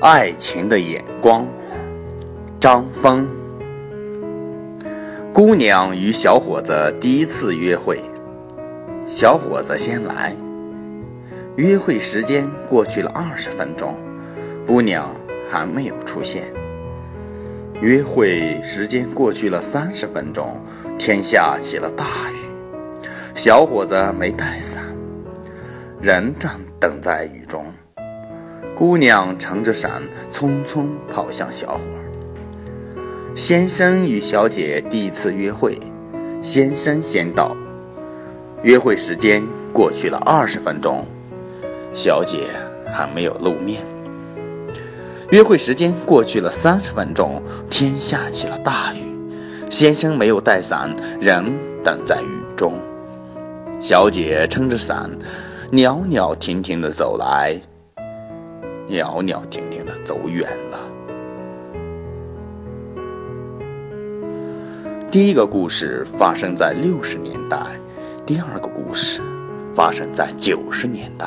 爱情的眼光，张峰。姑娘与小伙子第一次约会，小伙子先来。约会时间过去了二十分钟，姑娘还没有出现。约会时间过去了三十分钟，天下起了大雨，小伙子没带伞，人站等在雨中。姑娘撑着伞，匆匆跑向小伙。先生与小姐第一次约会，先生先到。约会时间过去了二十分钟，小姐还没有露面。约会时间过去了三十分钟，天下起了大雨，先生没有带伞，仍等在雨中。小姐撑着伞，袅袅婷婷地走来。袅袅婷婷的走远了。第一个故事发生在六十年代，第二个故事发生在九十年代。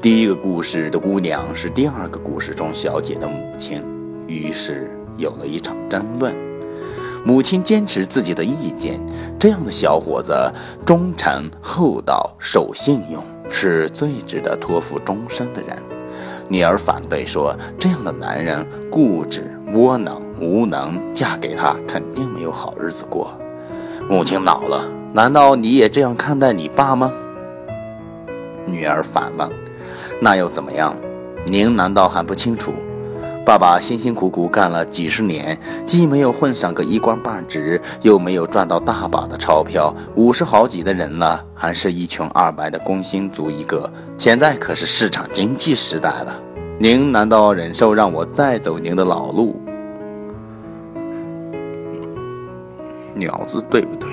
第一个故事的姑娘是第二个故事中小姐的母亲，于是有了一场争论。母亲坚持自己的意见，这样的小伙子忠诚、厚道、守信用。是最值得托付终生的人。女儿反对说：“这样的男人固执、窝囊、无能，嫁给他肯定没有好日子过。”母亲恼了：“难道你也这样看待你爸吗？”女儿反问：“那又怎么样？您难道还不清楚？”爸爸辛辛苦苦干了几十年，既没有混上个一官半职，又没有赚到大把的钞票，五十好几的人了，还是一穷二白的工薪族一个。现在可是市场经济时代了，您难道忍受让我再走您的老路？鸟子对不对？